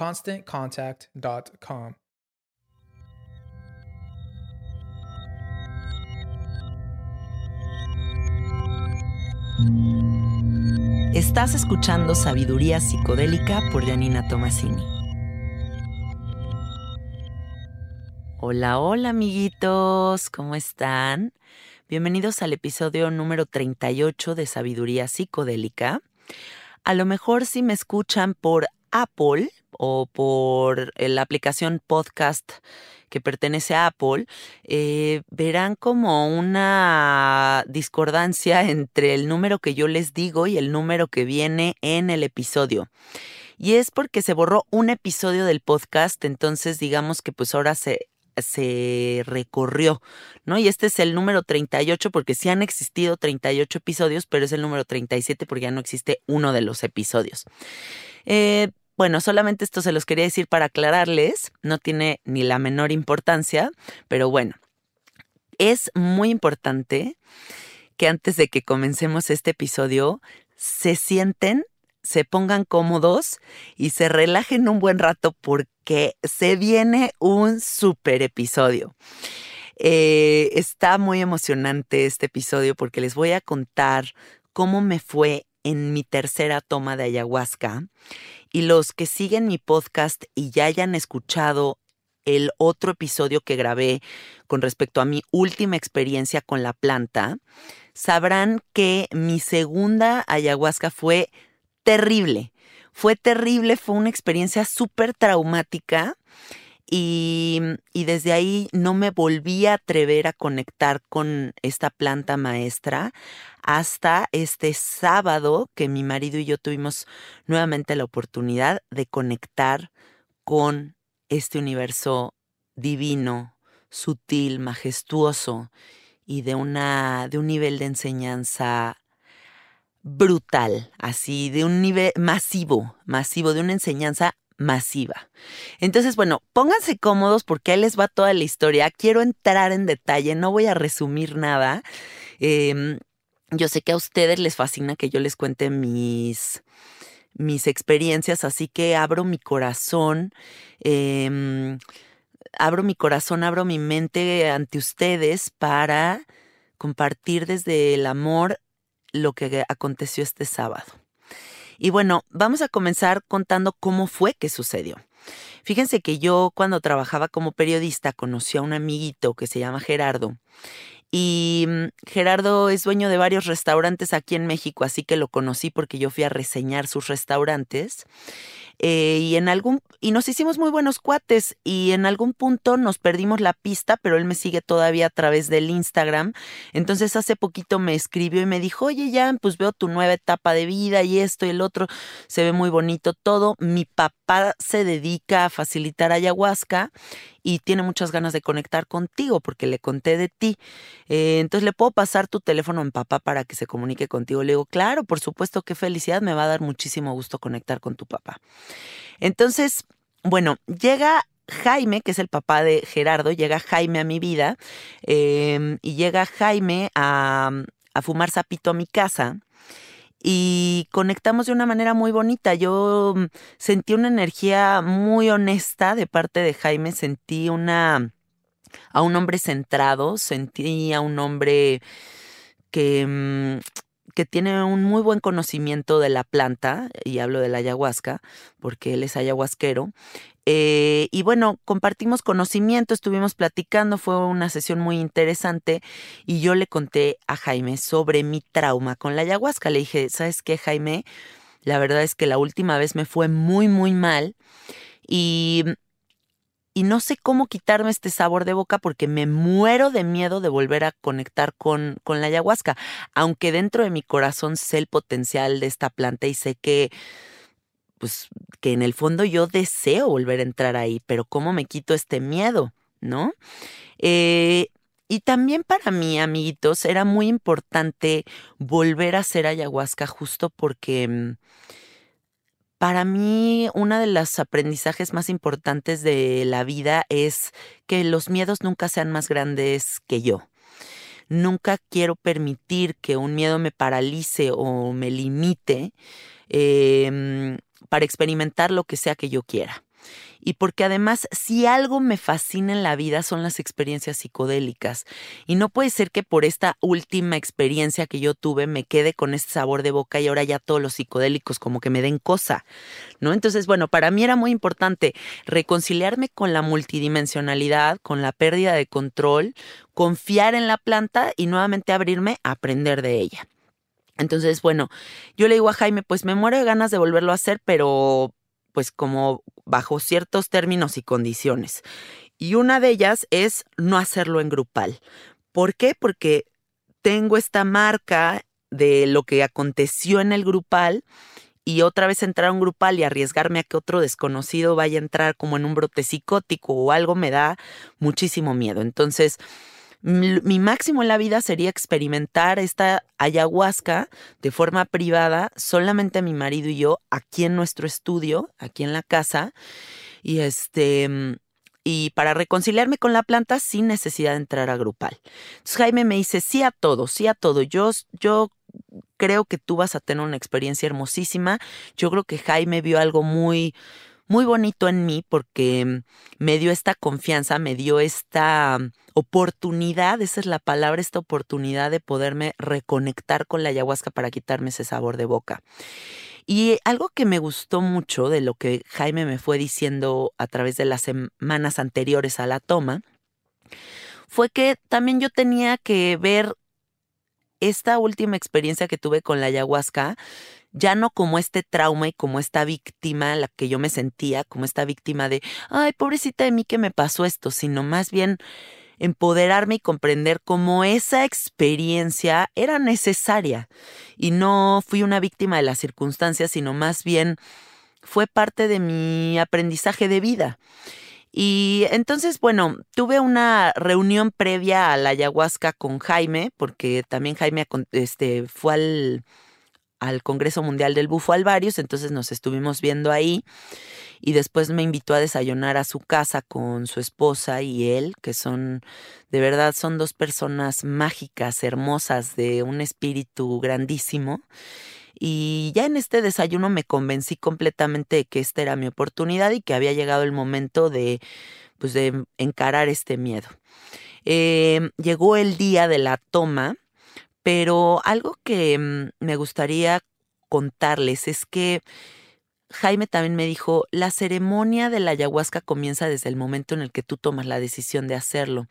ConstantContact.com. Estás escuchando Sabiduría Psicodélica por Janina Tomasini. Hola, hola amiguitos, ¿cómo están? Bienvenidos al episodio número 38 de Sabiduría Psicodélica. A lo mejor si me escuchan por Apple o por eh, la aplicación podcast que pertenece a Apple, eh, verán como una discordancia entre el número que yo les digo y el número que viene en el episodio. Y es porque se borró un episodio del podcast, entonces digamos que pues ahora se se recorrió, ¿no? Y este es el número 38 porque sí han existido 38 episodios, pero es el número 37 porque ya no existe uno de los episodios. Eh, bueno, solamente esto se los quería decir para aclararles, no tiene ni la menor importancia, pero bueno, es muy importante que antes de que comencemos este episodio se sienten se pongan cómodos y se relajen un buen rato porque se viene un super episodio. Eh, está muy emocionante este episodio porque les voy a contar cómo me fue en mi tercera toma de ayahuasca y los que siguen mi podcast y ya hayan escuchado el otro episodio que grabé con respecto a mi última experiencia con la planta, sabrán que mi segunda ayahuasca fue terrible. Fue terrible, fue una experiencia súper traumática y, desde ahí no me volví a atrever a conectar con esta planta maestra hasta este sábado que mi marido y yo tuvimos nuevamente la oportunidad de conectar con este universo divino, sutil, majestuoso y de, una, de un nivel de enseñanza brutal, así de un nivel masivo, masivo, de una enseñanza masiva. Entonces, bueno, pónganse cómodos porque ahí les va toda la historia. Quiero entrar en detalle, no voy a resumir nada. Em, yo sé que a ustedes les fascina que yo les cuente mis, mis experiencias, así que abro mi corazón. Em, abro mi corazón, abro mi mente ante ustedes para compartir desde el amor lo que aconteció este sábado. Y bueno, vamos a comenzar contando cómo fue que sucedió. Fíjense que yo cuando trabajaba como periodista conocí a un amiguito que se llama Gerardo Y mm, Gerardo es dueño de varios restaurantes aquí en México, así que lo conocí porque yo fui a reseñar sus restaurantes. Eh, y en algún y nos hicimos muy buenos cuates y en algún punto nos perdimos la pista, pero él me sigue todavía a través del Instagram. Entonces hace poquito me escribió y me dijo, oye Jan, pues veo tu nueva etapa de vida y esto y el otro, se ve muy bonito todo. Mi papá se dedica a facilitar ayahuasca y tiene muchas ganas de conectar contigo porque le conté de ti. Eh, entonces le puedo pasar tu teléfono a mi papá para que se comunique contigo. Le digo, claro, por supuesto, qué felicidad, me va a dar muchísimo gusto conectar con tu papá. Entonces, bueno, llega Jaime, que es el papá de Gerardo, llega Jaime a mi vida em, y llega Jaime a, a fumar sapito a mi casa y conectamos de una manera muy bonita. Yo mm, sentí una energía muy honesta de parte de Jaime, sentí una a un hombre centrado, sentí a un hombre que, mm, que tiene un muy buen conocimiento de la planta, y hablo de la ayahuasca, porque él es ayahuasquero, eh, y bueno, compartimos conocimiento, estuvimos platicando, fue una sesión muy interesante y yo le conté a Jaime sobre mi trauma con la ayahuasca. Le dije, ¿sabes qué, Jaime? La verdad es que la última vez me fue muy, muy mal y, y no sé cómo quitarme este sabor de boca porque me muero de miedo de volver a conectar con, con la ayahuasca, aunque dentro de mi corazón sé el potencial de esta planta y sé que pues que en el fondo yo deseo volver a entrar ahí, pero ¿cómo me quito este miedo? ¿No? Eh, y también para mí, amiguitos, era muy importante volver a hacer ayahuasca justo porque mm, para mí una de los aprendizajes más importantes de la vida es que los miedos nunca sean más grandes que yo. Nunca quiero permitir que un miedo me paralice o me limite. Eh, para experimentar lo que sea que yo quiera. Y porque además, si algo me fascina en la vida son las experiencias psicodélicas. Y no puede ser que por esta última experiencia que yo tuve me quede con este sabor de boca y ahora ya todos los psicodélicos como que me den cosa. ¿No? Entonces, bueno, para mí era muy importante reconciliarme con la multidimensionalidad, con la pérdida de control, confiar en la planta y nuevamente abrirme a aprender de ella. Entonces, bueno, yo le digo a Jaime, pues me muero de ganas de volverlo a hacer, pero pues como bajo ciertos términos y condiciones. Y una de ellas es no hacerlo en grupal. ¿Por qué? Porque tengo esta marca de lo que aconteció en el grupal y otra vez entrar a un grupal y arriesgarme a que otro desconocido vaya a entrar como en un brote psicótico o algo me da muchísimo miedo. Entonces, mi máximo en la vida sería experimentar esta ayahuasca de forma privada, solamente mi marido y yo, aquí en nuestro estudio, aquí en la casa. Y este y para reconciliarme con la planta sin necesidad de entrar a grupal. Entonces Jaime me dice, sí a todo, sí a todo. Yo, yo creo que tú vas a tener una experiencia hermosísima. Yo creo que Jaime vio algo muy, muy bonito en mí porque me dio esta confianza, me dio esta oportunidad, esa es la palabra, esta oportunidad de poderme reconectar con la ayahuasca para quitarme ese sabor de boca. Y algo que me gustó mucho de lo que Jaime me fue diciendo a través de las semanas anteriores a la toma, fue que también yo tenía que ver esta última experiencia que tuve con la ayahuasca ya no como este trauma y como esta víctima, la que yo me sentía, como esta víctima de, ay, pobrecita de mí que me pasó esto, sino más bien empoderarme y comprender cómo esa experiencia era necesaria y no fui una víctima de las circunstancias, sino más bien fue parte de mi aprendizaje de vida. Y entonces, bueno, tuve una reunión previa a la ayahuasca con Jaime, porque también Jaime este, fue al al Congreso Mundial del Bufo Alvarius, entonces nos estuvimos viendo ahí y después me invitó a desayunar a su casa con su esposa y él, que son, de verdad, son dos personas mágicas, hermosas, de un espíritu grandísimo. Y ya en este desayuno me convencí completamente de que esta era mi oportunidad y que había llegado el momento de, pues, de encarar este miedo. Eh, llegó el día de la toma pero algo que mm, me gustaría contarles es que Jaime también me dijo, la ceremonia de la ayahuasca comienza desde el momento en el que tú tomas la decisión de hacerlo.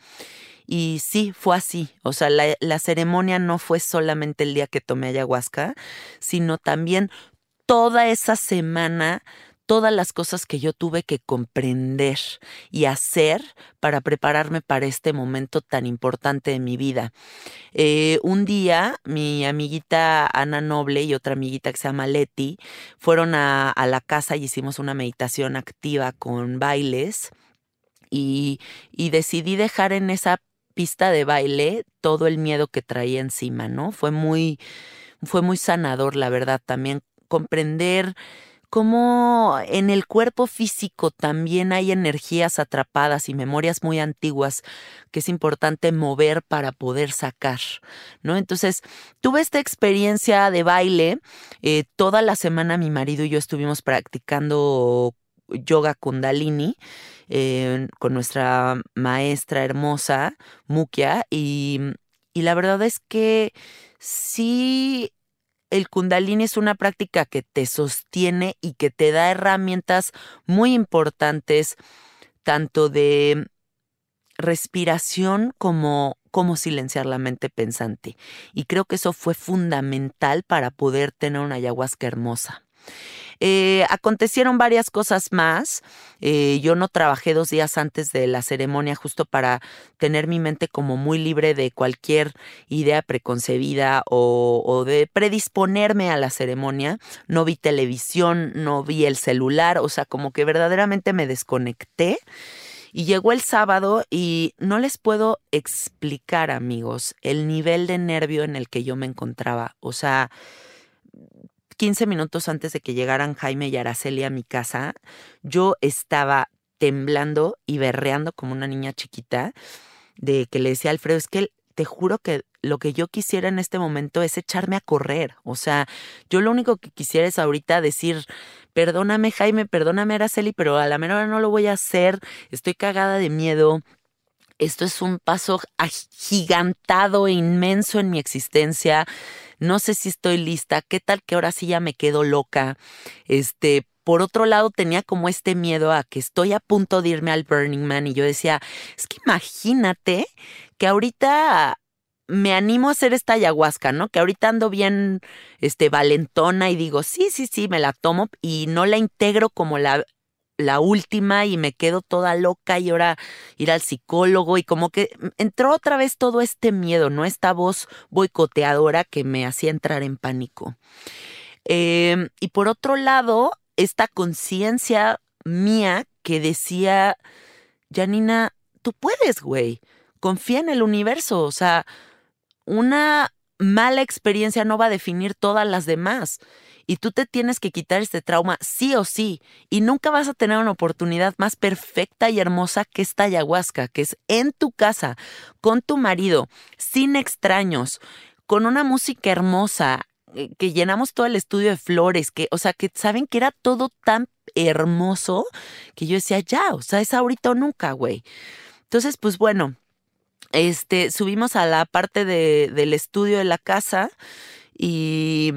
Y sí, fue así. O sea, la, la, ceremonia no fue solamente el día que tomé ayahuasca, sino también toda esa semana todas las cosas que yo tuve que comprender y hacer para prepararme para este momento tan importante de mi vida. Eh, un día, mi amiguita Ana Noble y otra amiguita que se llama Leti fueron a, la casa y hicimos una meditación activa con bailes y, y decidí dejar en esa pista de baile todo el miedo que traía encima, ¿no? Fue muy, fue muy sanador, la verdad, también comprender cómo en el cuerpo físico también hay energías atrapadas y memorias muy antiguas que es importante mover para poder sacar, ¿no? Entonces, tuve esta experiencia de baile. Eh, toda la semana mi marido y yo estuvimos practicando yoga kundalini eh, con nuestra maestra hermosa, Mukia, y, y la verdad es que sí el kundalini es una práctica que te sostiene y que te da herramientas muy importantes, tanto de respiración como cómo silenciar la mente pensante. Y creo que eso fue fundamental para poder tener una ayahuasca hermosa. Eh, acontecieron varias cosas más. Eh, yo no trabajé dos días antes de la ceremonia justo para tener mi mente como muy libre de cualquier idea preconcebida o, o de predisponerme a la ceremonia. No vi televisión, no vi el celular, o sea, como que verdaderamente me desconecté. Y llegó el sábado y no les puedo explicar, amigos, el nivel de nervio en el que yo me encontraba. O sea, 15 minutos antes de que llegaran Jaime y Araceli a mi casa, yo estaba temblando y berreando como una niña chiquita, de que le decía a Alfredo, es que te juro que lo que yo quisiera en este momento es echarme a correr. O sea, yo lo único que quisiera es ahorita decir, perdóname Jaime, perdóname Araceli, pero a la menor no lo voy a hacer, estoy cagada de miedo, esto es un paso agigantado e inmenso en mi existencia no sé si estoy lista, qué tal que ahora sí ya me quedo loca. Este, por otro lado, tenía como este miedo a que estoy a punto de irme al Burning Man y yo decía, es que imagínate que ahorita me animo a hacer esta ayahuasca, ¿no? Que ahorita ando bien, este, valentona y digo, sí, sí, sí, me la tomo y no la integro como la la última y me quedo toda loca y ahora ir al psicólogo y como que entró otra vez todo este miedo, ¿no? Esta voz boicoteadora que me hacía entrar en pánico. Em, y por otro lado, esta conciencia mía que decía, Janina, tú puedes, güey, confía en el universo, o sea, una mala experiencia no va a definir todas las demás y tú te tienes que quitar este trauma sí o sí y nunca vas a tener una oportunidad más perfecta y hermosa que esta ayahuasca, que es en tu casa, con tu marido, sin extraños, con una música hermosa, eh, que llenamos todo el estudio de flores, que, o sea, que saben que era todo tan hermoso que yo decía, ya, o sea, es ahorita o nunca, güey. Entonces, pues bueno, este, subimos a la parte de, del estudio de la casa y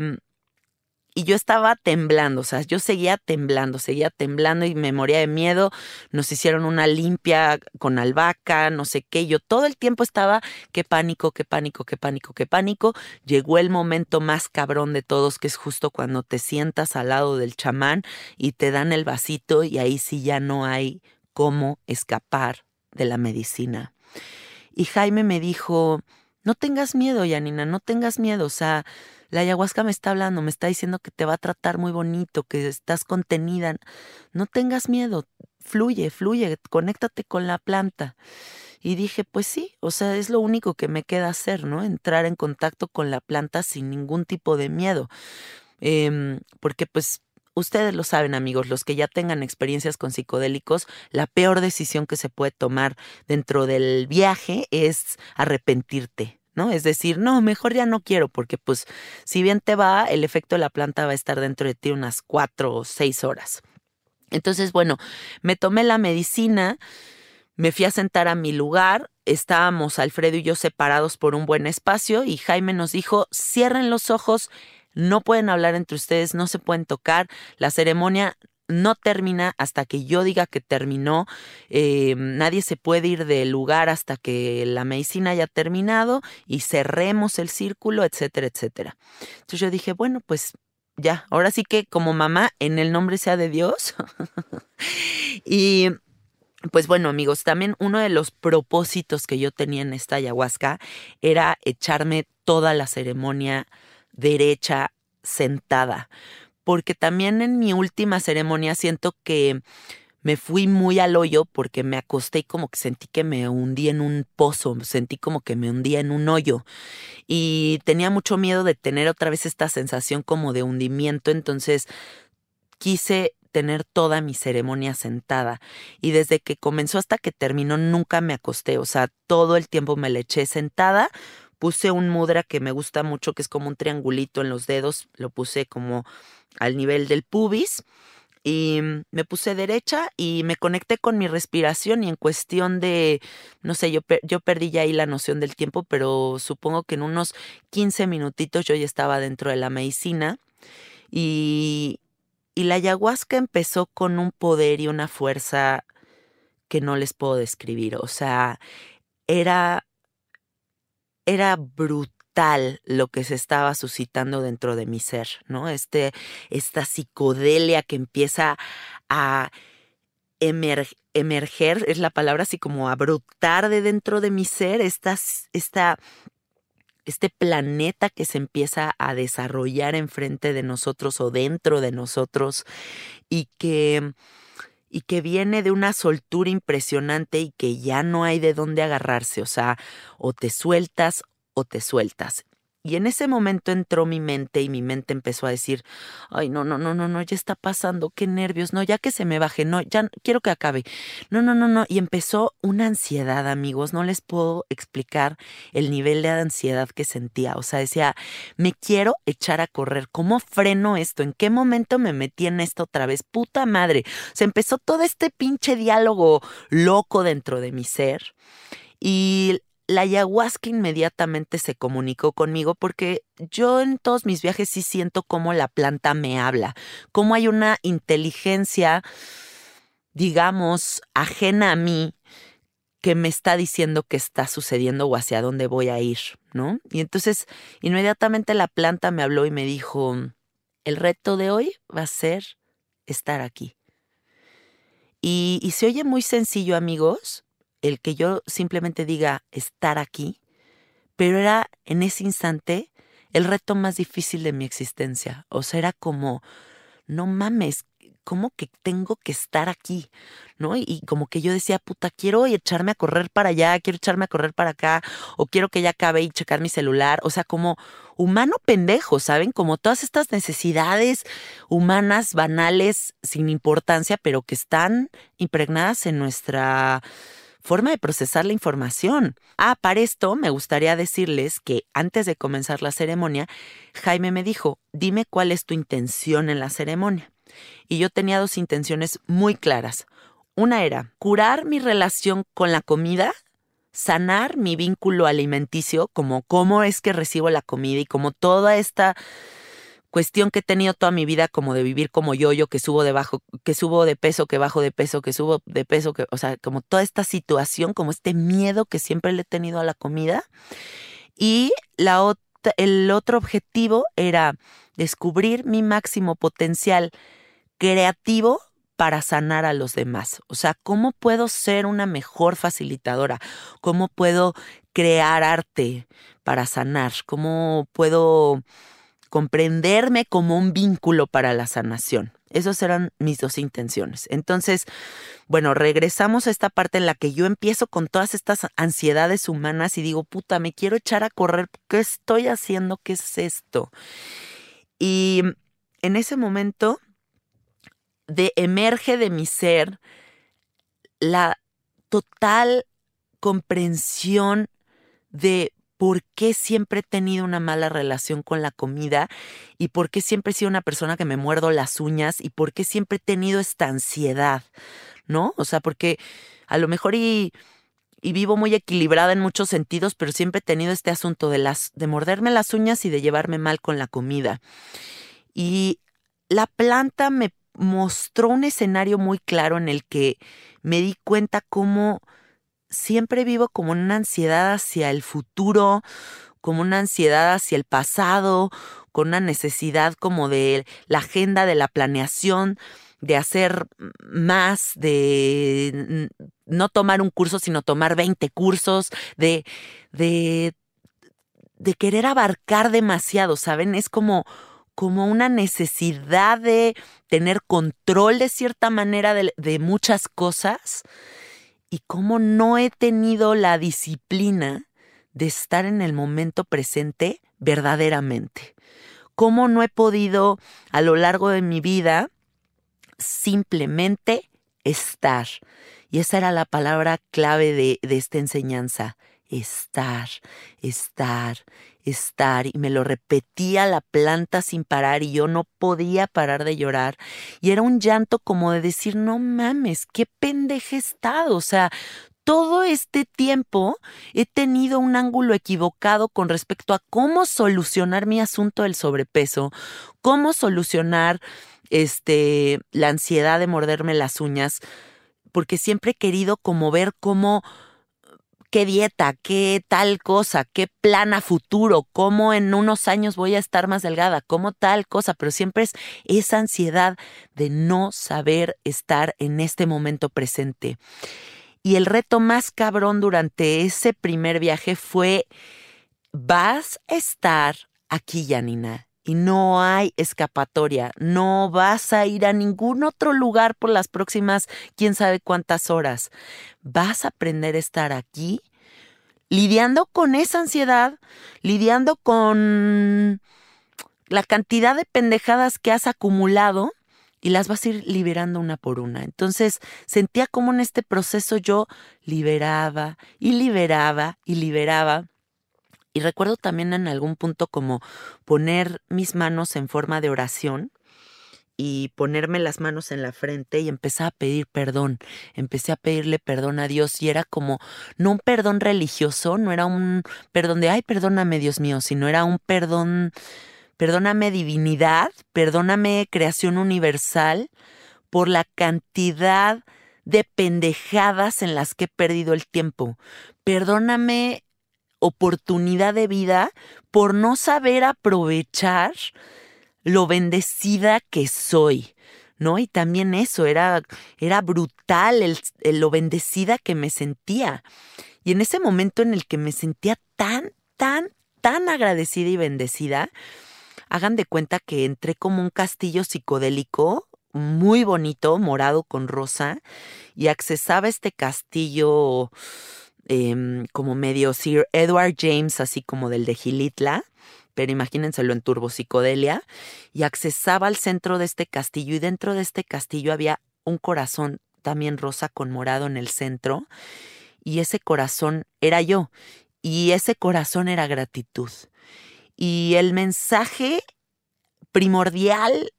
y yo estaba temblando, o sea, yo seguía temblando, seguía temblando y me moría de miedo. Nos hicieron una limpia con albahaca, no sé qué. Yo todo el tiempo estaba, qué pánico, qué pánico, qué pánico, qué pánico. Llegó el momento más cabrón de todos, que es justo cuando te sientas al lado del chamán y te dan el vasito y ahí sí ya no hay cómo escapar de la medicina. Y Jaime me dijo, no tengas miedo, Yanina, no tengas miedo, o sea, la ayahuasca me está hablando, me está diciendo que te va a tratar muy bonito, que estás contenida. No tengas miedo, fluye, fluye, conéctate con la planta. Y dije, pues sí, o sea, es lo único que me queda hacer, ¿no? Entrar en contacto con la planta sin ningún tipo de miedo. Em, porque pues ustedes lo saben amigos, los que ya tengan experiencias con psicodélicos, la peor decisión que se puede tomar dentro del viaje es arrepentirte, ¿no? Es decir, no, mejor ya no quiero, porque pues si bien te va, el efecto de la planta va a estar dentro de ti unas cuatro o seis horas. Entonces, bueno, me tomé la medicina, me fui a sentar a mi lugar, estábamos Alfredo y yo separados por un buen espacio y Jaime nos dijo, cierren los ojos, no pueden hablar entre ustedes, no se pueden tocar, la ceremonia no termina hasta que yo diga que terminó, eh, nadie se puede ir del lugar hasta que la medicina haya terminado y cerremos el círculo, etcétera, etcétera. Entonces yo dije, bueno, pues ya, ahora sí que como mamá, en el nombre sea de Dios. y pues bueno, amigos, también uno de los propósitos que yo tenía en esta ayahuasca era echarme toda la ceremonia derecha, sentada, porque también en mi última ceremonia siento que me fui muy al hoyo porque me acosté y como que sentí que me hundí en un pozo, sentí como que me hundía en un hoyo. Y tenía mucho miedo de tener otra vez esta sensación como de hundimiento, entonces quise tener toda mi ceremonia sentada. Y desde que comenzó hasta que terminó nunca me acosté, o sea, todo el tiempo me le eché sentada puse un mudra que me gusta mucho, que es como un triangulito en los dedos, lo puse como al nivel del pubis y me puse derecha y me conecté con mi respiración y en cuestión de, no sé, yo, yo perdí ya ahí la noción del tiempo, pero supongo que en unos 15 minutitos yo ya estaba dentro de la medicina y, y la ayahuasca empezó con un poder y una fuerza que no les puedo describir, o sea, era era brutal lo que se estaba suscitando dentro de mi ser, ¿no? Este, esta psicodelia que empieza a emerger, es la palabra así como a brotar de dentro de mi ser, esta, esta, este planeta que se empieza a desarrollar enfrente de nosotros o dentro de nosotros y que y que viene de una soltura impresionante y que ya no hay de dónde agarrarse, o sea, o te sueltas o te sueltas. Y en ese momento entró mi mente y mi mente empezó a decir, ay, no, no, no, no, no, ya está pasando, qué nervios, no, ya que se me baje, no, ya quiero que acabe. No, no, no, no. Y empezó una ansiedad, amigos, no les puedo explicar el nivel de ansiedad que sentía. O sea, decía, me quiero echar a correr, ¿cómo freno esto? ¿En qué momento me metí en esto otra vez? Puta madre. Se empezó todo este pinche diálogo loco dentro de mi ser. Y la ayahuasca inmediatamente se comunicó conmigo porque yo en todos mis viajes sí siento cómo la planta me habla, cómo hay una inteligencia, digamos, ajena a mí que me está diciendo qué está sucediendo o hacia dónde voy a ir, ¿no? Y entonces inmediatamente la planta me habló y me dijo, el reto de hoy va a ser estar aquí. Y, y se oye muy sencillo, amigos, el que yo simplemente diga estar aquí, pero era en ese instante el reto más difícil de mi existencia. O sea, era como, no mames, ¿cómo que tengo que estar aquí? ¿No? Y, como que yo decía, puta, quiero echarme a correr para allá, quiero echarme a correr para acá, o quiero que ya acabe y checar mi celular. O sea, como humano pendejo, ¿saben? Como todas estas necesidades humanas, banales, sin importancia, pero que están impregnadas en nuestra forma de procesar la información. Ah, para esto me gustaría decirles que antes de comenzar la ceremonia, Jaime me dijo, dime cuál es tu intención en la ceremonia. Y yo tenía dos intenciones muy claras. Una era curar mi relación con la comida, sanar mi vínculo alimenticio, como cómo es que recibo la comida y como toda esta cuestión que he tenido toda mi vida como de vivir como yo, yo que subo de bajo, que subo de peso, que bajo de peso, que subo de peso, que, o sea, como toda esta situación, como este miedo que siempre le he tenido a la comida. Y la el otro objetivo era descubrir mi máximo potencial creativo para sanar a los demás. O sea, ¿cómo puedo ser una mejor facilitadora? ¿Cómo puedo crear arte para sanar? ¿Cómo puedo comprenderme como un vínculo para la sanación. Esas eran mis dos intenciones. Entonces, bueno, regresamos a esta parte en la que yo empiezo con todas estas ansiedades humanas y digo, puta, me quiero echar a correr. ¿Qué estoy haciendo? ¿Qué es esto? Y en ese momento de emerge de mi ser la total comprensión de por qué siempre he tenido una mala relación con la comida y por qué siempre he sido una persona que me muerdo las uñas y por qué siempre he tenido esta ansiedad, ¿no? O sea, porque a lo mejor y y vivo muy equilibrada en muchos sentidos, pero siempre he tenido este asunto de las de morderme las uñas y de llevarme mal con la comida. Y la planta me mostró un escenario muy claro en el que me di cuenta cómo siempre vivo como una ansiedad hacia el futuro, como una ansiedad hacia el pasado, con una necesidad como de la agenda de la planeación, de hacer más, de no tomar un curso, sino tomar 20 cursos, de, de, de querer abarcar demasiado, ¿saben? Es como, como una necesidad de tener control de cierta manera de, de muchas cosas y como no he tenido la disciplina de estar en el momento presente verdaderamente. Cómo no he podido a lo largo de mi vida simplemente estar. Y esa era la palabra clave de, de esta enseñanza. Estar, estar, estar. Y me lo repetía la planta sin parar y yo no podía parar de llorar. Y era un llanto como de decir, no mames, qué pendeje estado. O sea, todo este tiempo he tenido un ángulo equivocado con respecto a cómo solucionar mi asunto del sobrepeso, cómo solucionar este la ansiedad de morderme las uñas, porque siempre he querido como ver cómo qué dieta, qué tal cosa, qué plan a futuro, cómo en unos años voy a estar más delgada, cómo tal cosa, pero siempre es esa ansiedad de no saber estar en este momento presente. Y el reto más cabrón durante ese primer viaje fue, vas a estar aquí, Janina, y no hay escapatoria, no vas a ir a ningún otro lugar por las próximas quién sabe cuántas horas. Vas a aprender a estar aquí lidiando con esa ansiedad, lidiando con la cantidad de pendejadas que has acumulado y las vas a ir liberando una por una. Entonces sentía como en este proceso yo liberaba y liberaba y liberaba. Y recuerdo también en algún punto como poner mis manos en forma de oración y ponerme las manos en la frente y empecé a pedir perdón. Empecé a pedirle perdón a Dios y era como, no un perdón religioso, no era un perdón de, ay, perdóname Dios mío, sino era un perdón Perdóname divinidad, perdóname creación universal por la cantidad de pendejadas en las que he perdido el tiempo. Perdóname oportunidad de vida por no saber aprovechar lo bendecida que soy. ¿No? Y también eso, era, era brutal el, lo bendecida que me sentía. Y en ese momento en el que me sentía tan, tan, tan agradecida y bendecida, hagan de cuenta que entré como un castillo psicodélico muy bonito, morado con rosa, y accesaba este castillo em, como medio Sir Edward James, así como del de Gilitla, pero imagínenselo en turbo psicodelia, y accesaba al centro de este castillo, y dentro de este castillo había un corazón también rosa con morado en el centro, y ese corazón era yo, y ese corazón era gratitud. Y el mensaje primordial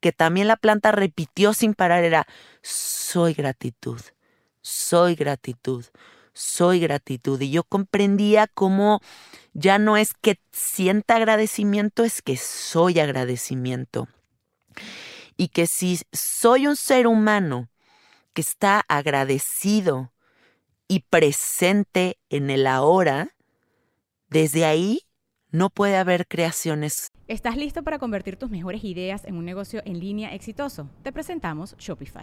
que también la planta repitió sin parar era, soy gratitud, soy gratitud, soy gratitud. Y yo comprendía cómo ya no es que sienta agradecimiento, es que soy agradecimiento. Y que si soy un ser humano que está agradecido y presente en el ahora, desde ahí no puede haber creaciones. ¿Estás listo para convertir tus mejores ideas en un negocio en línea exitoso? Te presentamos Shopify.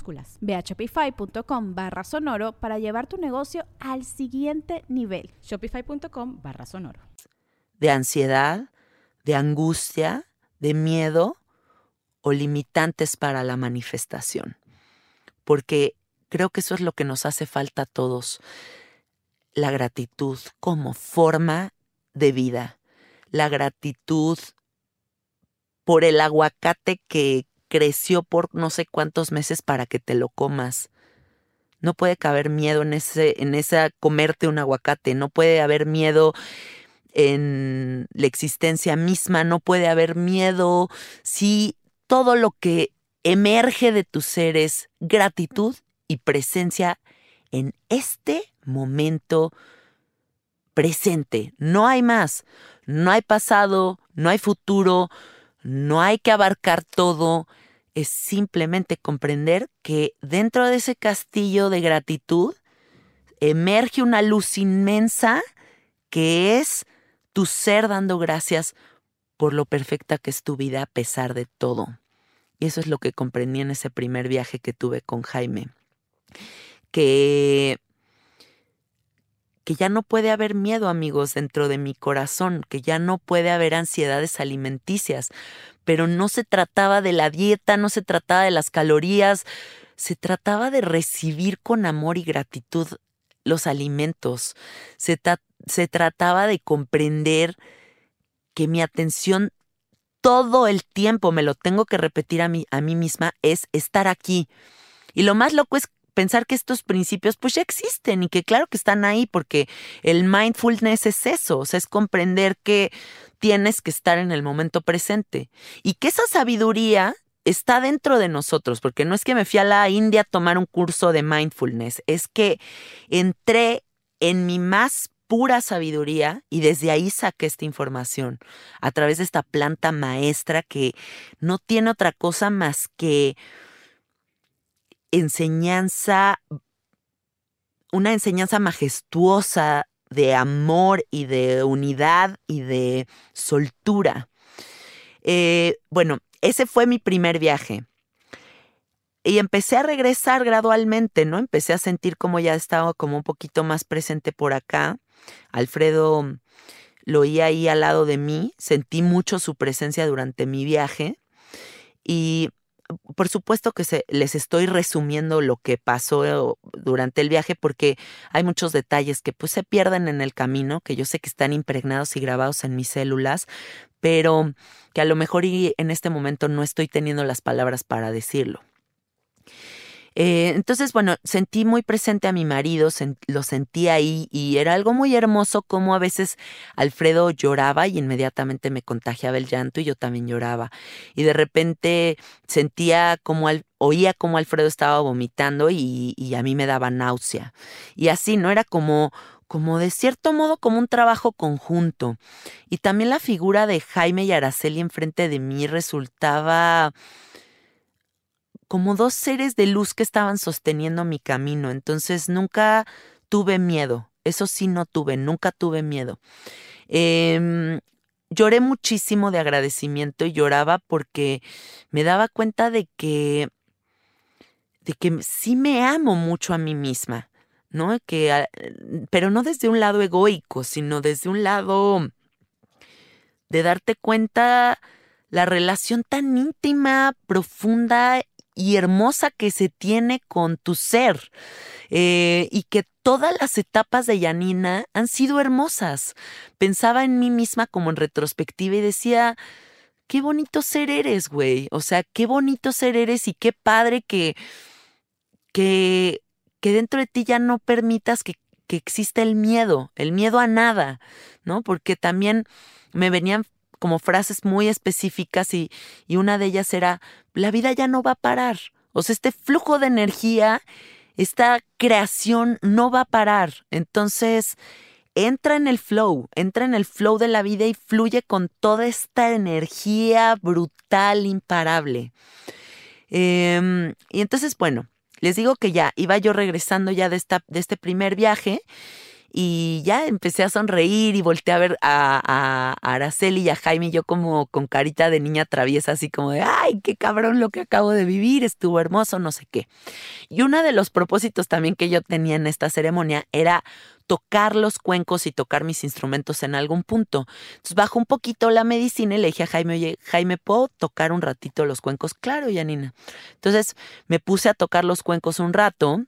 minúsculas. Ve a shopify.com barra sonoro para llevar tu negocio al siguiente nivel. Shopify.com barra sonoro. De ansiedad, de angustia, de miedo o limitantes para la manifestación. Porque creo que eso es lo que nos hace falta a todos. La gratitud como forma de vida. La gratitud por el aguacate que creció por no sé cuántos meses para que te lo comas. No puede caber miedo en ese, en esa comerte un aguacate, no puede haber miedo en la existencia misma, no puede haber miedo si todo lo que emerge de tu ser es gratitud y presencia en este momento presente. No hay más, no hay pasado, no hay futuro, no hay que abarcar todo, es simplemente comprender que dentro de ese castillo de gratitud emerge una luz inmensa que es tu ser dando gracias por lo perfecta que es tu vida a pesar de todo. Y eso es lo que comprendí en ese primer viaje que tuve con Jaime. Que que ya no puede haber miedo, amigos, dentro de mi corazón, que ya no puede haber ansiedades alimenticias. Pero no se trataba de la dieta, no se trataba de las calorías, se trataba de recibir con amor y gratitud los alimentos. Se, se trataba de comprender que mi atención todo el tiempo, me lo tengo que repetir a mí, a mí misma, es estar aquí. Y lo más loco es pensar que estos principios pues ya existen y que claro que están ahí porque el mindfulness es eso, o sea, es comprender que tienes que estar en el momento presente y que esa sabiduría está dentro de nosotros, porque no es que me fui a la India a tomar un curso de mindfulness, es que entré en mi más pura sabiduría y desde ahí saqué esta información a través de esta planta maestra que no tiene otra cosa más que enseñanza, una enseñanza majestuosa de amor y de unidad y de soltura. Eh, bueno, ese fue mi primer viaje. Y empecé a regresar gradualmente, ¿no? Empecé a sentir como ya estaba como un poquito más presente por acá. Alfredo lo oía ahí al lado de mí, sentí mucho su presencia durante mi viaje y por supuesto que se, les estoy resumiendo lo que pasó durante el viaje porque hay muchos detalles que pues se pierden en el camino, que yo sé que están impregnados y grabados en mis células, pero que a lo mejor en este momento no estoy teniendo las palabras para decirlo. Eh, entonces, bueno, sentí muy presente a mi marido, lo sentí ahí y era algo muy hermoso como a veces Alfredo lloraba y inmediatamente me contagiaba el llanto y yo también lloraba. Y de repente sentía como, oía como Alfredo estaba vomitando y, y a mí me daba náusea. Y así, ¿no? Era como como de cierto modo como un trabajo conjunto. Y también la figura de Jaime y Araceli enfrente de mí resultaba como dos seres de luz que estaban sosteniendo mi camino. Entonces nunca tuve miedo. Eso sí no tuve, nunca tuve miedo. Em, lloré muchísimo de agradecimiento y lloraba porque me daba cuenta de que, de que sí me amo mucho a mí misma, ¿no? Que, pero no desde un lado egoico, sino desde un lado de darte cuenta la relación tan íntima, profunda y hermosa que se tiene con tu ser. Eh, y que todas las etapas de Yanina han sido hermosas. Pensaba en mí misma como en retrospectiva y decía, qué bonito ser eres, güey. O sea, qué bonito ser eres y qué padre que, que, que dentro de ti ya no permitas que, que exista el miedo, el miedo a nada, ¿no? Porque también me venían como frases muy específicas y, y una de ellas era, la vida ya no va a parar. O sea, este flujo de energía, esta creación no va a parar. Entonces, entra en el flow, entra en el flow de la vida y fluye con toda esta energía brutal, imparable. Em, y entonces, bueno, les digo que ya iba yo regresando ya de, esta, de este primer viaje Y ya empecé a sonreír y volteé a ver a, Araceli y a Jaime yo como con carita de niña traviesa, así como de, ay, qué cabrón lo que acabo de vivir, estuvo hermoso, no sé qué. Y uno de los propósitos también que yo tenía en esta ceremonia era tocar los cuencos y tocar mis instrumentos en algún punto. Entonces bajo un poquito la medicina y le dije a Jaime, oye, Jaime, ¿puedo tocar un ratito los cuencos? Claro, Yanina. Entonces me puse a tocar los cuencos un rato,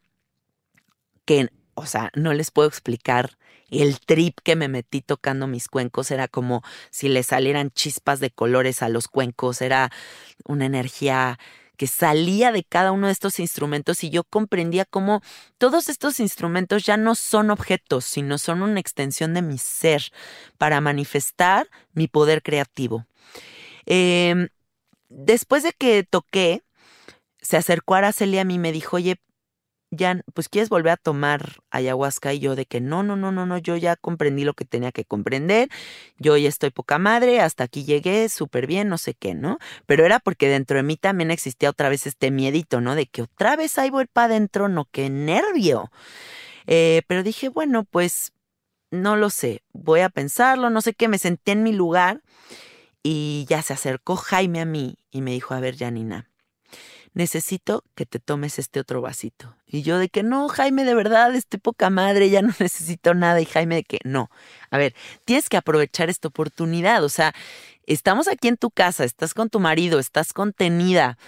que o sea, no les puedo explicar el trip que me metí tocando mis cuencos. Era como si le salieran chispas de colores a los cuencos. Era una energía que salía de cada uno de estos instrumentos y yo comprendía cómo todos estos instrumentos ya no son objetos, sino son una extensión de mi ser para manifestar mi poder creativo. Em, después de que toqué, se acercó Araceli a mí y me dijo, oye, ya, pues quieres volver a tomar ayahuasca y yo de que no, no, no, no, no, yo ya comprendí lo que tenía que comprender, yo ya estoy poca madre, hasta aquí llegué súper bien, no sé qué, ¿no? Pero era porque dentro de mí también existía otra vez este miedito, ¿no? De que otra vez ahí voy para adentro, no, qué nervio. Eh, pero dije, bueno, pues no lo sé, voy a pensarlo, no sé qué, me senté en mi lugar y ya se acercó Jaime a mí y me dijo, a ver, Janina necesito que te tomes este otro vasito. Y yo de que no, Jaime, de verdad, estoy poca madre, ya no necesito nada. Y Jaime de que no. A ver, tienes que aprovechar esta oportunidad. O sea, estamos aquí en tu casa, estás con tu marido, estás contenida.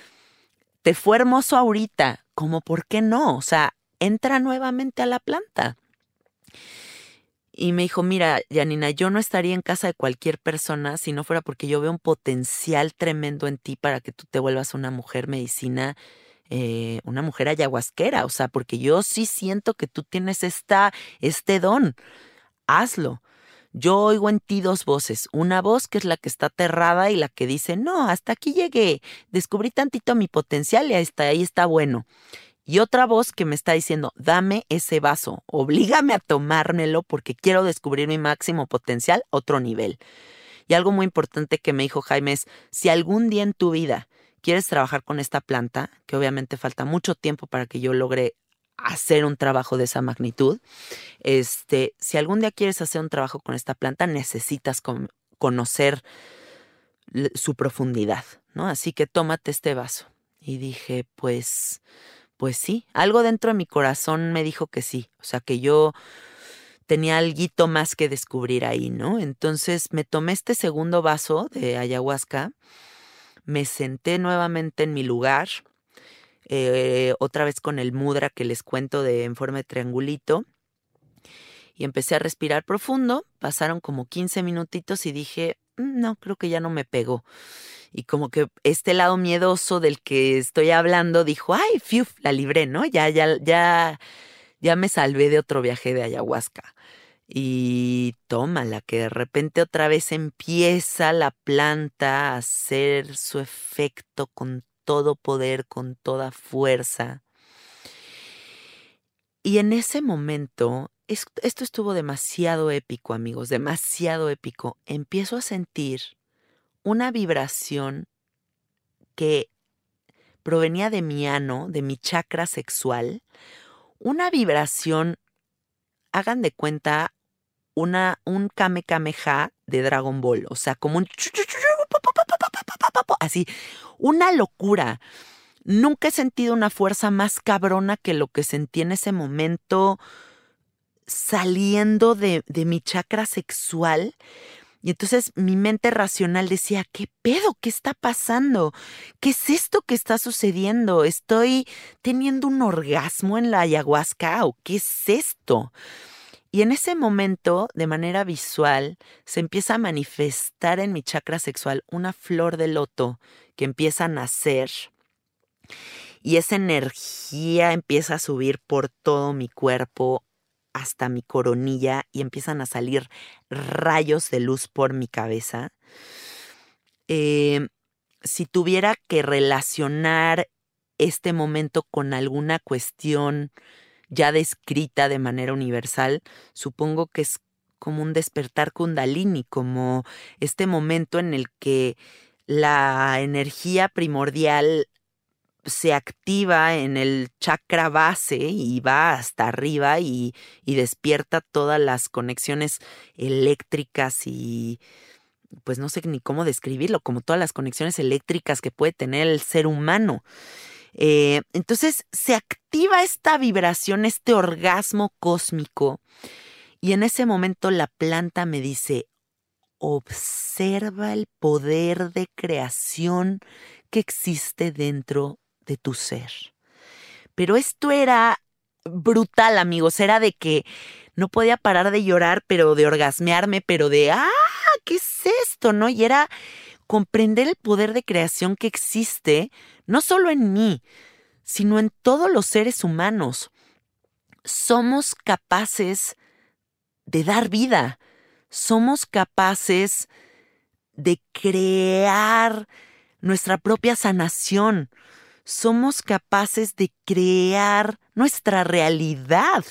Te fue hermoso ahorita. ¿Cómo por qué no? O sea, entra nuevamente a la planta. Y me dijo, mira, Janina, yo no estaría en casa de cualquier persona si no fuera porque yo veo un potencial tremendo en ti para que tú te vuelvas una mujer medicina, eh, una mujer ayahuasquera. O sea, porque yo sí siento que tú tienes esta, este don. Hazlo. Yo oigo en ti dos voces, una voz que es la que está aterrada y la que dice, no, hasta aquí llegué, descubrí tantito mi potencial y hasta ahí está bueno y otra voz que me está diciendo, dame ese vaso, oblígame a tomármelo porque quiero descubrir mi máximo potencial, otro nivel. Y algo muy importante que me dijo Jaime es, si algún día en tu vida quieres trabajar con esta planta, que obviamente falta mucho tiempo para que yo logre hacer un trabajo de esa magnitud, este, si algún día quieres hacer un trabajo con esta planta, necesitas conocer su profundidad, ¿no? Así que tómate este vaso. Y dije, pues, pues sí, algo dentro de mi corazón me dijo que sí, o sea que yo tenía algo más que descubrir ahí, ¿no? Entonces me tomé este segundo vaso de ayahuasca, me senté nuevamente en mi lugar, eh, otra vez con el mudra que les cuento de en forma de triangulito, y empecé a respirar profundo, pasaron como 15 minutitos y dije, mm, no, creo que ya no me pegó y como que este lado miedoso del que estoy hablando dijo, ay, fiu, la libré, ¿no? Ya, ya, ya, ya me salvé de otro viaje de ayahuasca. Y tómala, que de repente otra vez empieza la planta a hacer su efecto con todo poder, con toda fuerza. Y en ese momento, esto estuvo demasiado épico, amigos, demasiado épico. Empiezo a sentir una vibración que provenía de mi ano, de mi chakra sexual, una vibración, hagan de cuenta, una, un Kame de Dragon Ball, o sea, como un... Así, una locura. Nunca he sentido una fuerza más cabrona que lo que sentí en ese momento saliendo de, de mi chakra sexual y entonces mi mente racional decía, ¿qué pedo? ¿Qué está pasando? ¿Qué es esto que está sucediendo? ¿Estoy teniendo un orgasmo en la ayahuasca o qué es esto? Y en ese momento, de manera visual, se empieza a manifestar en mi chakra sexual una flor de loto que empieza a nacer. Y esa energía empieza a subir por todo mi cuerpo hasta mi coronilla y empiezan a salir rayos de luz por mi cabeza. Eh, si tuviera que relacionar este momento con alguna cuestión ya descrita de manera universal, supongo que es como un despertar kundalini, como este momento en el que la energía primordial se activa en el chakra base y va hasta arriba y, despierta todas las conexiones eléctricas y pues no sé ni cómo describirlo, como todas las conexiones eléctricas que puede tener el ser humano. Eh, entonces se activa esta vibración, este orgasmo cósmico, y en ese momento la planta me dice, observa el poder de creación que existe dentro de tu ser. Pero esto era brutal, amigos, era de que no podía parar de llorar, pero de orgasmearme, pero de, ah, ¿qué es esto? ¿No? Y era comprender el poder de creación que existe, no solo en mí, sino en todos los seres humanos. Somos capaces de dar vida, somos capaces de crear nuestra propia sanación, somos capaces de crear nuestra realidad,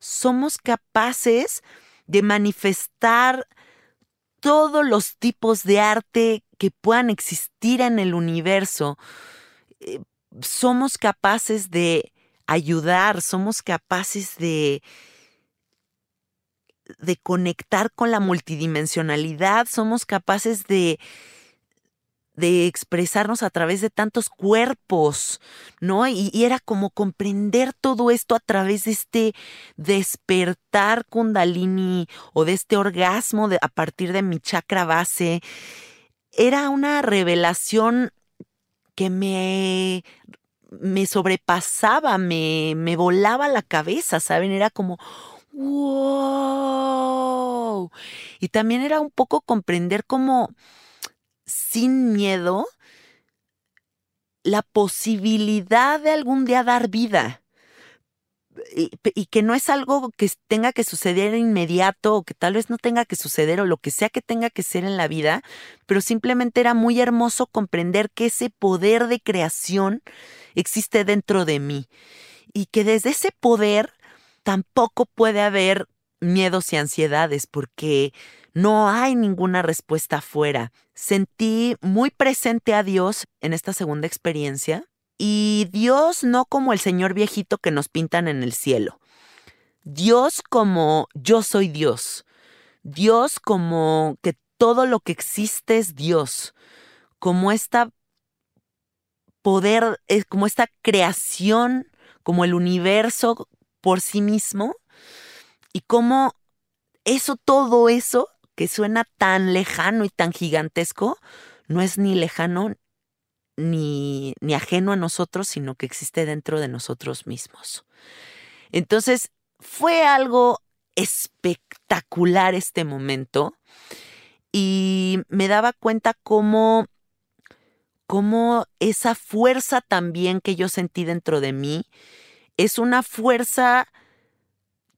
somos capaces de manifestar todos los tipos de arte que puedan existir en el universo. Eh, somos capaces de ayudar, somos capaces de, de conectar con la multidimensionalidad, somos capaces de, de expresarnos a través de tantos cuerpos, ¿no? Y, era como comprender todo esto a través de este despertar kundalini o de este orgasmo de, a partir de mi chakra base. Era una revelación que me, me sobrepasaba, me, me volaba la cabeza, ¿saben? Era como, wow. Y también era un poco comprender cómo sin miedo la posibilidad de algún día dar vida. Y, que no es algo que tenga que suceder inmediato o que tal vez no tenga que suceder o lo que sea que tenga que ser en la vida, pero simplemente era muy hermoso comprender que ese poder de creación existe dentro de mí y que desde ese poder tampoco puede haber miedos y ansiedades porque no hay ninguna respuesta afuera. Sentí muy presente a Dios en esta segunda experiencia y Dios no como el Señor viejito que nos pintan en el cielo. Dios como yo soy Dios. Dios como que todo lo que existe es Dios. Como esta poder, eh, como esta creación, como el universo por sí mismo. Y como eso, todo eso que suena tan lejano y tan gigantesco, no es ni lejano ni, ni ajeno a nosotros, sino que existe dentro de nosotros mismos. Entonces, fue algo espectacular este momento y me daba cuenta cómo, cómo esa fuerza también que yo sentí dentro de mí es una fuerza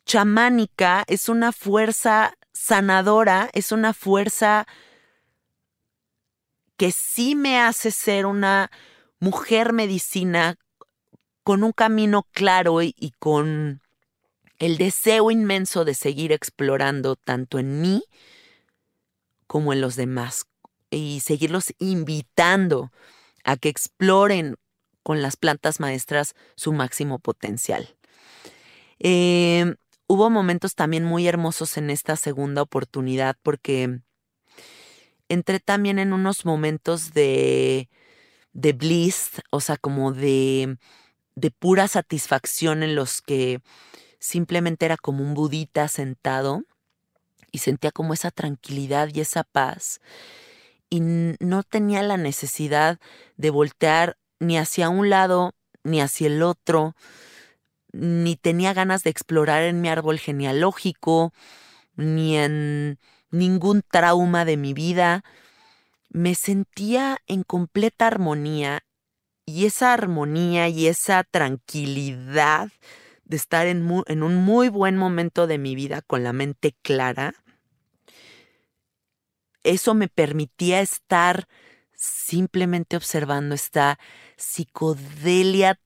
chamánica, es una fuerza sanadora, es una fuerza que sí me hace ser una mujer medicina con un camino claro y, con el deseo inmenso de seguir explorando tanto en mí como en los demás y seguirlos invitando a que exploren con las plantas maestras su máximo potencial. Eh, hubo momentos también muy hermosos en esta segunda oportunidad porque entré también en unos momentos de, de bliss, o sea, como de, de pura satisfacción en los que simplemente era como un budita sentado y sentía como esa tranquilidad y esa paz y no tenía la necesidad de voltear ni hacia un lado ni hacia el otro, ni tenía ganas de explorar en mi árbol genealógico, ni en ningún trauma de mi vida. Me sentía en completa armonía y esa armonía y esa tranquilidad de estar en, un muy buen momento de mi vida con la mente clara, eso me permitía estar simplemente observando esta psicodelia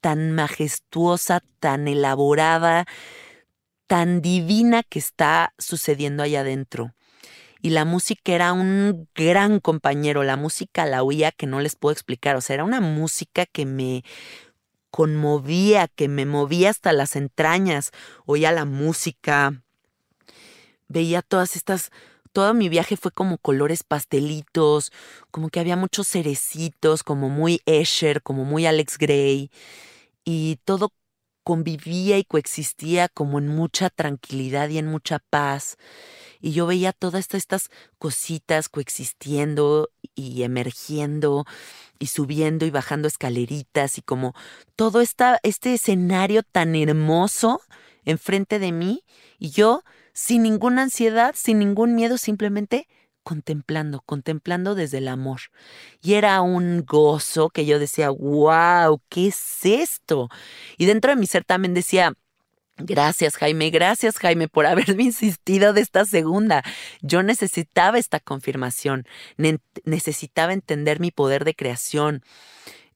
tan majestuosa, tan elaborada, tan divina que está sucediendo allá adentro. y la música era un gran compañero, la música la oía que no les puedo explicar, o sea, era una música que me conmovía, que me movía hasta las entrañas, oía la música, veía todas estas todo mi viaje fue como colores pastelitos, como que había muchos cerecitos, como muy Escher, como muy Alex Gray, y todo convivía y coexistía como en mucha tranquilidad y en mucha paz. Y yo veía todas estas cositas coexistiendo y emergiendo y subiendo y bajando escaleritas y como todo esta, este escenario tan hermoso enfrente de mí y yo sin ninguna ansiedad, sin ningún miedo, simplemente contemplando, contemplando desde el amor. Y era un gozo que yo decía, wow, ¿qué es esto? Y dentro de mi ser también decía, Gracias Jaime, gracias Jaime por haberme insistido de esta segunda. Yo necesitaba esta confirmación, necesitaba entender mi poder de creación.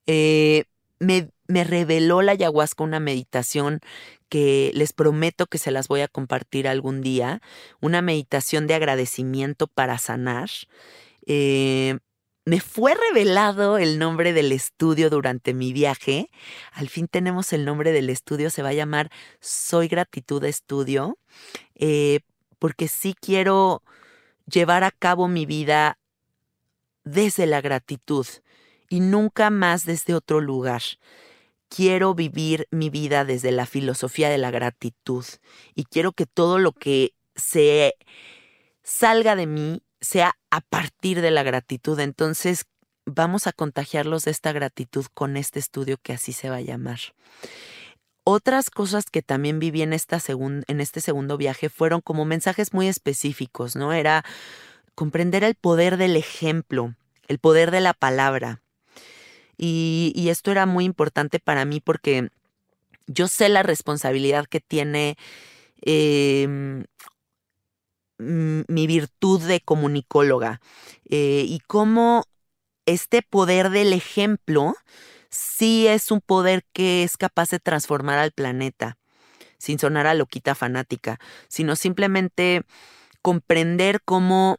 Eh, me, me reveló la ayahuasca una meditación que les prometo que se las voy a compartir algún día, una meditación de agradecimiento para sanar. Eh, me fue revelado el nombre del estudio durante mi viaje. Al fin tenemos el nombre del estudio, se va a llamar Soy Gratitud Estudio, eh, porque sí quiero llevar a cabo mi vida desde la gratitud y nunca más desde otro lugar quiero vivir mi vida desde la filosofía de la gratitud y quiero que todo lo que se salga de mí sea a partir de la gratitud. Entonces, vamos a contagiarlos de esta gratitud con este estudio que así se va a llamar. Otras cosas que también viví en, esta en este segundo viaje fueron como mensajes muy específicos, ¿no? Era comprender el poder del ejemplo, el poder de la palabra, y, esto era muy importante para mí porque yo sé la responsabilidad que tiene em, mi virtud de comunicóloga eh, y cómo este poder del ejemplo sí es un poder que es capaz de transformar al planeta, sin sonar a loquita fanática, sino simplemente comprender cómo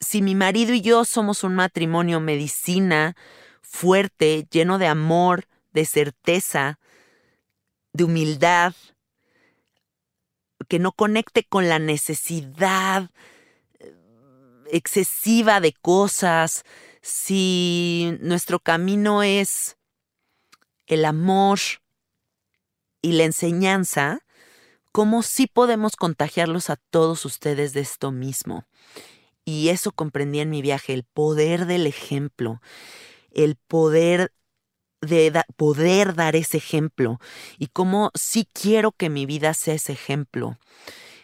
si mi marido y yo somos un matrimonio medicina, fuerte, lleno de amor, de certeza, de humildad, que no conecte con la necesidad eh, excesiva de cosas, si nuestro camino es el amor y la enseñanza, ¿cómo sí podemos contagiarlos a todos ustedes de esto mismo? Y eso comprendí en mi viaje, el poder del ejemplo el poder de poder dar ese ejemplo y cómo sí quiero que mi vida sea ese ejemplo.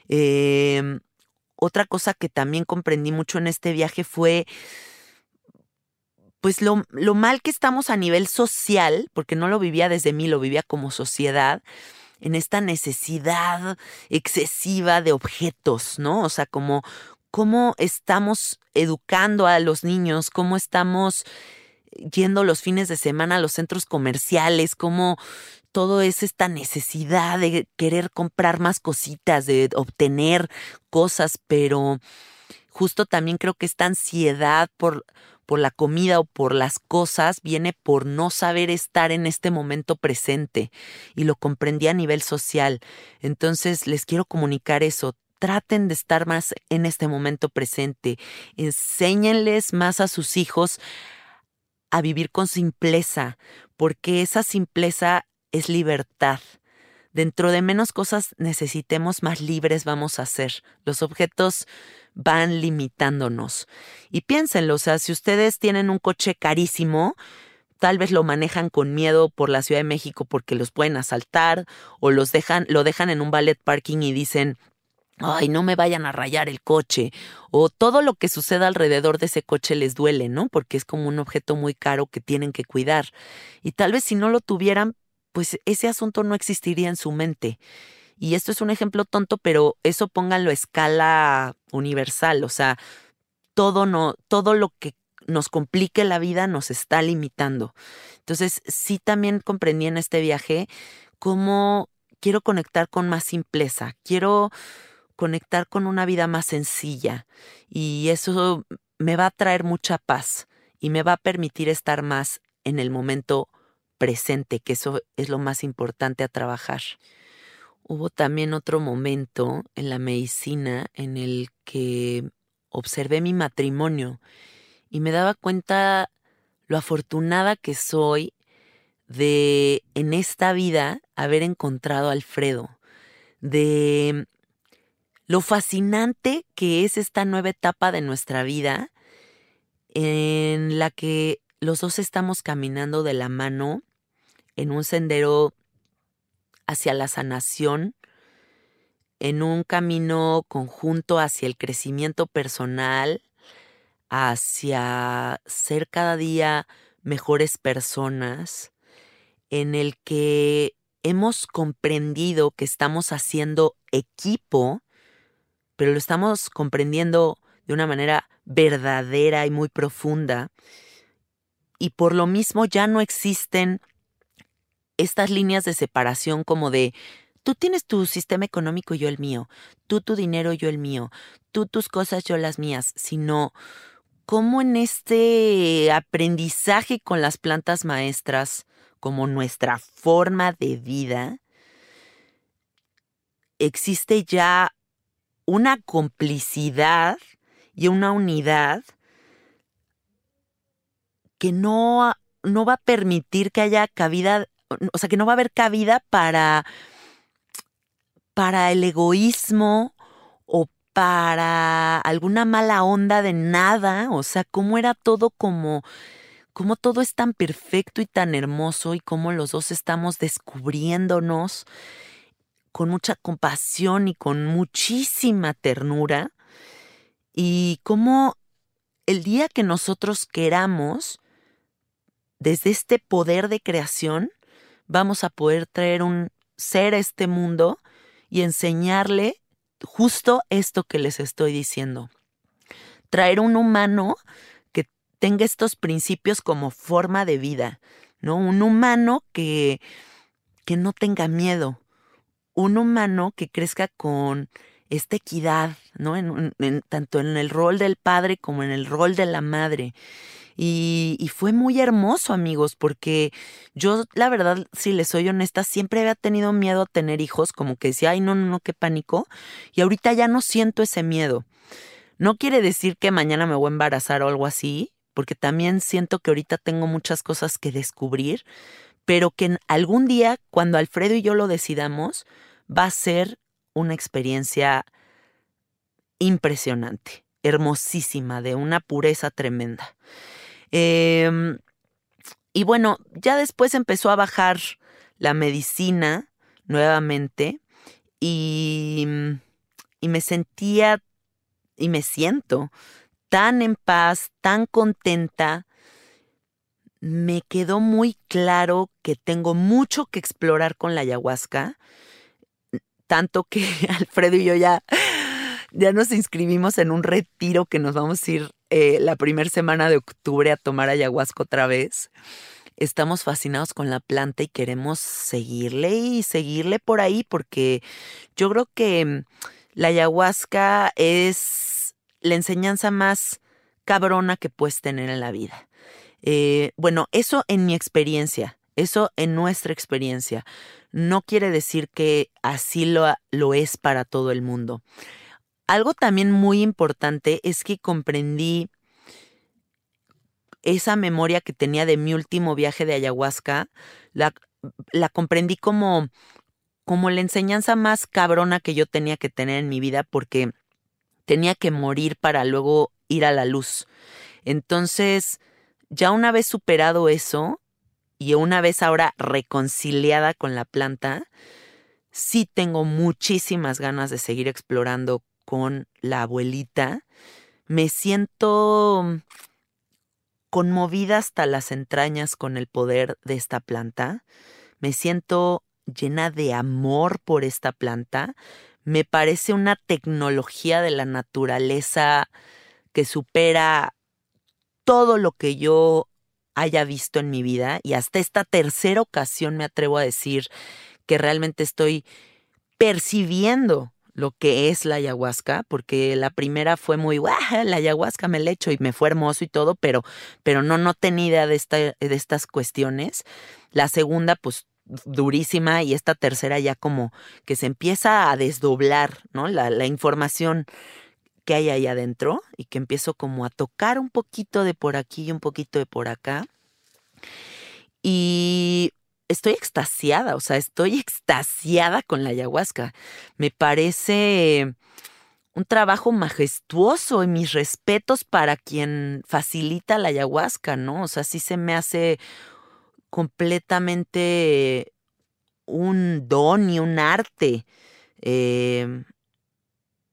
Em, otra cosa que también comprendí mucho en este viaje fue pues lo, lo, mal que estamos a nivel social, porque no lo vivía desde mí, lo vivía como sociedad, en esta necesidad excesiva de objetos, ¿no? O sea, como cómo estamos educando a los niños, cómo estamos yendo los fines de semana a los centros comerciales, como todo es esta necesidad de querer comprar más cositas, de obtener cosas, pero justo también creo que esta ansiedad por, por la comida o por las cosas viene por no saber estar en este momento presente y lo comprendí a nivel social. Entonces les quiero comunicar eso. Traten de estar más en este momento presente. Enséñenles más a sus hijos a vivir con simpleza, porque esa simpleza es libertad. Dentro de menos cosas necesitemos, más libres vamos a ser. Los objetos van limitándonos. Y piénsenlo, o sea, si ustedes tienen un coche carísimo, tal vez lo manejan con miedo por la Ciudad de México porque los pueden asaltar o los dejan, lo dejan en un ballet parking y dicen, ay, no me vayan a rayar el coche, o todo lo que suceda alrededor de ese coche les duele, ¿no? Porque es como un objeto muy caro que tienen que cuidar. Y tal vez si no lo tuvieran, pues ese asunto no existiría en su mente. Y esto es un ejemplo tonto, pero eso pónganlo a escala universal, o sea, todo no, todo lo que nos complique la vida nos está limitando. Entonces, sí también comprendí en este viaje cómo quiero conectar con más simpleza, quiero conectar con una vida más sencilla y eso me va a traer mucha paz y me va a permitir estar más en el momento presente, que eso es lo más importante a trabajar. Hubo también otro momento en la medicina en el que observé mi matrimonio y me daba cuenta lo afortunada que soy de en esta vida haber encontrado a Alfredo, de lo fascinante que es esta nueva etapa de nuestra vida en la que los dos estamos caminando de la mano en un sendero hacia la sanación, en un camino conjunto hacia el crecimiento personal, hacia ser cada día mejores personas, en el que hemos comprendido que estamos haciendo equipo, pero lo estamos comprendiendo de una manera verdadera y muy profunda. Y por lo mismo ya no existen estas líneas de separación como de tú tienes tu sistema económico yo el mío, tú tu dinero yo el mío, tú tus cosas yo las mías, sino como en este aprendizaje con las plantas maestras como nuestra forma de vida, existe ya una complicidad y una unidad que no, no va a permitir que haya cabida, o sea, que no va a haber cabida para, para el egoísmo o para alguna mala onda de nada, o sea, cómo era todo como cómo todo es tan perfecto y tan hermoso y cómo los dos estamos descubriéndonos con mucha compasión y con muchísima ternura y cómo el día que nosotros queramos, desde este poder de creación, vamos a poder traer un ser a este mundo y enseñarle justo esto que les estoy diciendo. Traer un humano tenga estos principios como forma de vida, ¿no? Un humano que, que no tenga miedo, un humano que crezca con esta equidad, ¿no? En, tanto en el rol del padre como en el rol de la madre. Y, y, fue muy hermoso, amigos, porque yo, la verdad, si les soy honesta, siempre había tenido miedo a tener hijos, como que decía, ay, no, no, no, qué pánico. Y ahorita ya no siento ese miedo. No quiere decir que mañana me voy a embarazar o algo así, porque también siento que ahorita tengo muchas cosas que descubrir, pero que algún día, cuando Alfredo y yo lo decidamos, va a ser una experiencia impresionante, hermosísima, de una pureza tremenda. Em, y bueno, ya después empezó a bajar la medicina nuevamente y, y me sentía y me siento tan en paz, tan contenta, me quedó muy claro que tengo mucho que explorar con la ayahuasca, tanto que Alfredo y yo ya, ya nos inscribimos en un retiro que nos vamos a ir eh, la primera semana de octubre a tomar ayahuasca otra vez. Estamos fascinados con la planta y queremos seguirle y seguirle por ahí porque yo creo que la ayahuasca es la enseñanza más cabrona que puedes tener en la vida. Eh, bueno, eso en mi experiencia, eso en nuestra experiencia. No quiere decir que así lo, lo es para todo el mundo. Algo también muy importante es que comprendí esa memoria que tenía de mi último viaje de ayahuasca, la, la comprendí como, como la enseñanza más cabrona que yo tenía que tener en mi vida porque tenía que morir para luego ir a la luz. Entonces, ya una vez superado eso y una vez ahora reconciliada con la planta, sí tengo muchísimas ganas de seguir explorando con la abuelita. Me siento conmovida hasta las entrañas con el poder de esta planta. Me siento llena de amor por esta planta me parece una tecnología de la naturaleza que supera todo lo que yo haya visto en mi vida y hasta esta tercera ocasión me atrevo a decir que realmente estoy percibiendo lo que es la ayahuasca, porque la primera fue muy, ¡guau! La ayahuasca me la echo y me fue hermoso y todo, pero, pero no, no tenía idea de, esta, de estas cuestiones. La segunda, pues durísima y esta tercera ya como que se empieza a desdoblar, ¿no? La, la información que hay ahí adentro y que empiezo como a tocar un poquito de por aquí y un poquito de por acá. Y estoy extasiada, o sea, estoy extasiada con la ayahuasca. Me parece un trabajo majestuoso y mis respetos para quien facilita la ayahuasca, ¿no? O sea, sí se me hace completamente un don y un arte eh,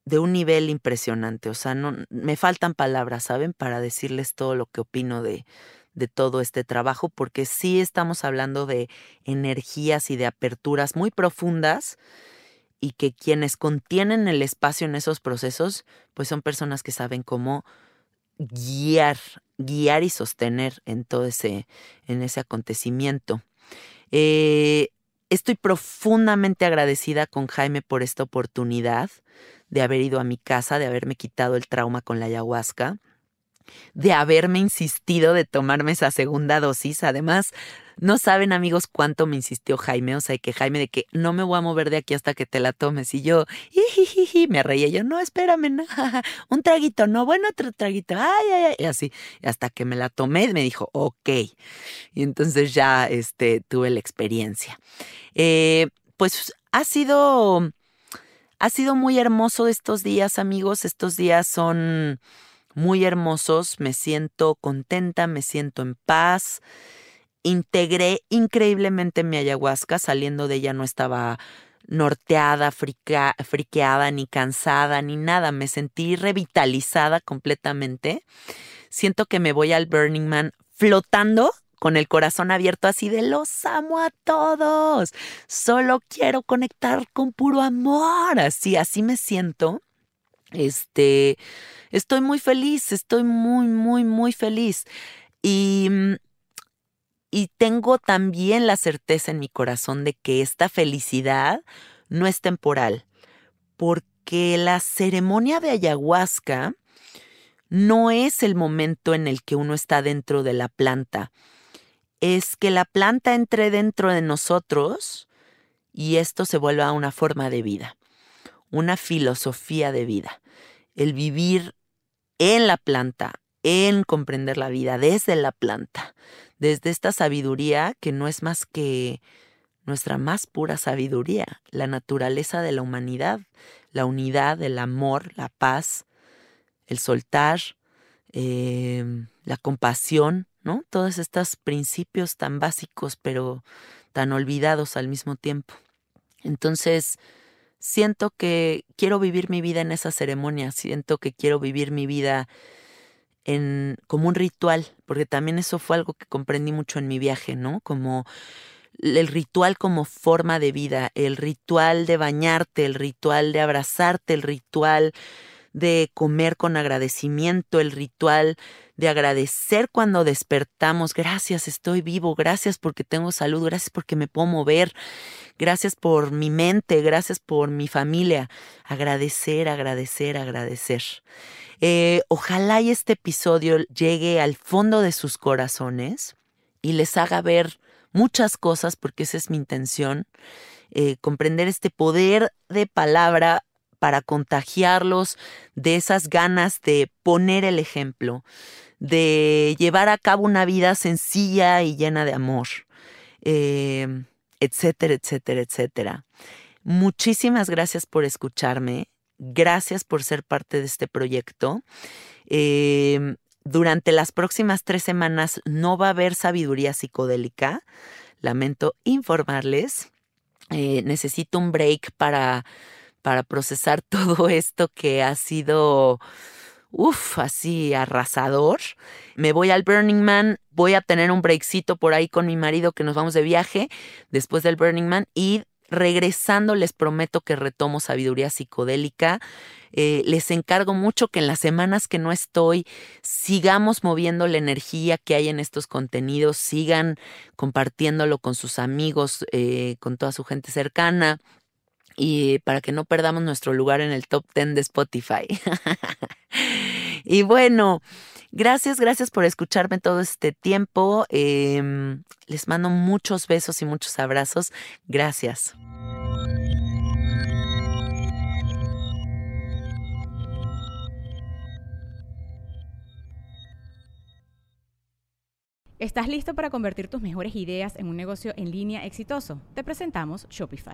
de un nivel impresionante. O sea, no, me faltan palabras, ¿saben? Para decirles todo lo que opino de, de todo este trabajo, porque sí estamos hablando de energías y de aperturas muy profundas y que quienes contienen el espacio en esos procesos, pues son personas que saben cómo guiar, guiar y sostener en todo ese, en ese acontecimiento. Eh, estoy profundamente agradecida con Jaime por esta oportunidad de haber ido a mi casa, de haberme quitado el trauma con la ayahuasca de haberme insistido de tomarme esa segunda dosis. Además, no saben amigos cuánto me insistió Jaime, o sea, que Jaime de que no me voy a mover de aquí hasta que te la tomes. Y yo, me reía yo, no, espérame, no, un traguito, no, bueno, otro traguito, ay, ay, ay, y así, hasta que me la tomé, me dijo, ok. Y entonces ya este, tuve la experiencia. Eh, pues ha sido, ha sido muy hermoso estos días, amigos. Estos días son muy hermosos, me siento contenta, me siento en paz. Integré increíblemente mi ayahuasca, saliendo de ella no estaba norteada, friqueada, ni cansada, ni nada. Me sentí revitalizada completamente. Siento que me voy al Burning Man flotando con el corazón abierto así de los amo a todos. Solo quiero conectar con puro amor. Así, así me siento. Este, estoy muy feliz, estoy muy, muy, muy feliz. Y, y tengo también la certeza en mi corazón de que esta felicidad no es temporal, porque la ceremonia de ayahuasca no es el momento en el que uno está dentro de la planta, es que la planta entre dentro de nosotros y esto se vuelva una forma de vida una filosofía de vida, el vivir en la planta, en comprender la vida desde la planta, desde esta sabiduría que no es más que nuestra más pura sabiduría, la naturaleza de la humanidad, la unidad, el amor, la paz, el soltar, em, la compasión, ¿no? Todos estos principios tan básicos pero tan olvidados al mismo tiempo. Entonces, siento que quiero vivir mi vida en esa ceremonia, siento que quiero vivir mi vida en como un ritual, porque también eso fue algo que comprendí mucho en mi viaje, ¿no? Como el ritual como forma de vida, el ritual de bañarte, el ritual de abrazarte, el ritual de comer con agradecimiento, el ritual de agradecer cuando despertamos. Gracias, estoy vivo, gracias porque tengo salud, gracias porque me puedo mover, gracias por mi mente, gracias por mi familia. Agradecer, agradecer, agradecer. Eh, ojalá y este episodio llegue al fondo de sus corazones y les haga ver muchas cosas, porque esa es mi intención, eh, comprender este poder de palabra para contagiarlos de esas ganas de poner el ejemplo, de llevar a cabo una vida sencilla y llena de amor, em, etcétera, etcétera, etcétera. Muchísimas gracias por escucharme, gracias por ser parte de este proyecto. Em, durante las próximas tres semanas no va a haber sabiduría psicodélica. Lamento informarles. Eh, necesito un break para para procesar todo esto que ha sido, uff, así arrasador. Me voy al Burning Man, voy a tener un breakcito por ahí con mi marido que nos vamos de viaje después del Burning Man y regresando les prometo que retomo sabiduría psicodélica. Eh, les encargo mucho que en las semanas que no estoy sigamos moviendo la energía que hay en estos contenidos, sigan compartiéndolo con sus amigos, eh, con toda su gente cercana y para que no perdamos nuestro lugar en el top 10 de Spotify. y bueno, gracias, gracias por escucharme todo este tiempo. Em, les mando muchos besos y muchos abrazos. Gracias. ¿Estás listo para convertir tus mejores ideas en un negocio en línea exitoso? Te presentamos Shopify.